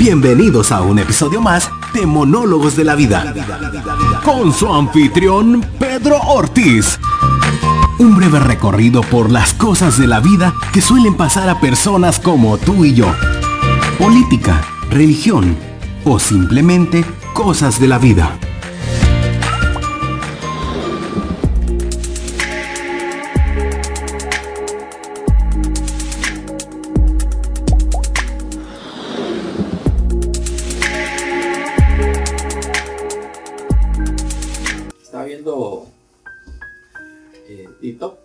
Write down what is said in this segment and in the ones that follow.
Bienvenidos a un episodio más de Monólogos de la Vida. Con su anfitrión, Pedro Ortiz. Un breve recorrido por las cosas de la vida que suelen pasar a personas como tú y yo. Política, religión o simplemente cosas de la vida. Eh, TikTok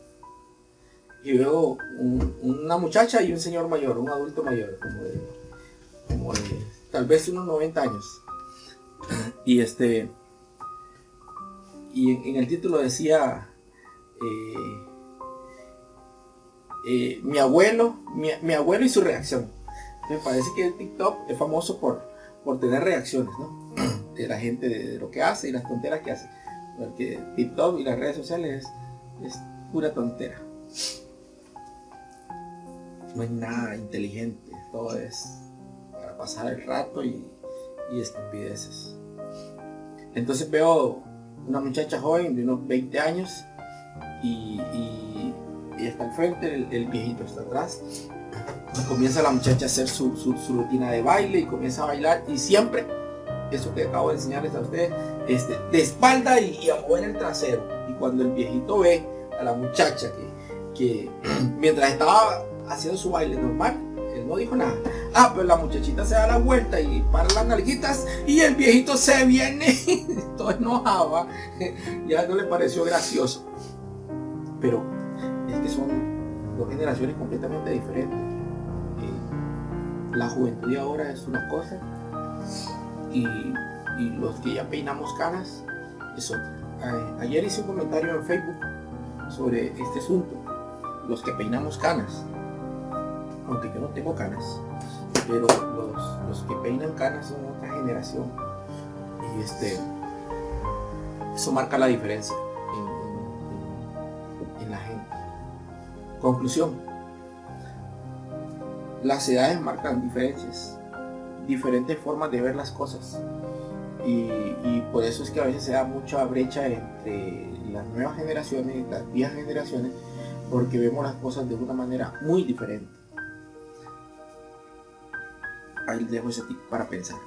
y veo un- una muchacha y un señor mayor, un adulto mayor, como de, como de tal vez unos 90 años. Y este, y en, el título decía, eh, eh, mi abuelo, mi, mi abuelo y su reacción. Me parece que el TikTok es famoso por, por tener reacciones, ¿no? De la gente, de, de lo que hace y las tonteras que hace. Porque TikTok y las redes sociales es, pura tontera. No hay nada inteligente, todo es para pasar el rato y, estupideces. Entonces veo una muchacha joven de unos 20 años y, y está al frente, el, viejito está atrás. Comienza la muchacha a hacer su rutina de baile y comienza a bailar y siempre, eso que acabo de enseñarles a ustedes, este, de espalda y, y a mover el trasero. Y cuando el viejito ve a la muchacha que, que mientras estaba haciendo su baile normal, él no dijo nada. Ah, pero la muchachita se da la vuelta y para las nalguitas y el viejito se viene todo enojado. ¿va? Ya no le pareció gracioso. Pero es que son dos generaciones completamente diferentes. Eh, la juventud de ahora es una cosa y, los que ya peinamos canas es ayer hice un comentario en Facebook sobre este asunto. Los que peinamos canas, aunque yo no tengo canas, pero los, los que peinan canas son otra generación. Y este, eso marca la diferencia en, en- en- en la gente. Conclusión. Las edades marcan diferencias, diferentes formas de ver las cosas. Y, por eso es que a veces se da mucha brecha entre las nuevas generaciones y las viejas generaciones, porque vemos las cosas de una manera muy diferente. Ahí dejo ese tip para pensar.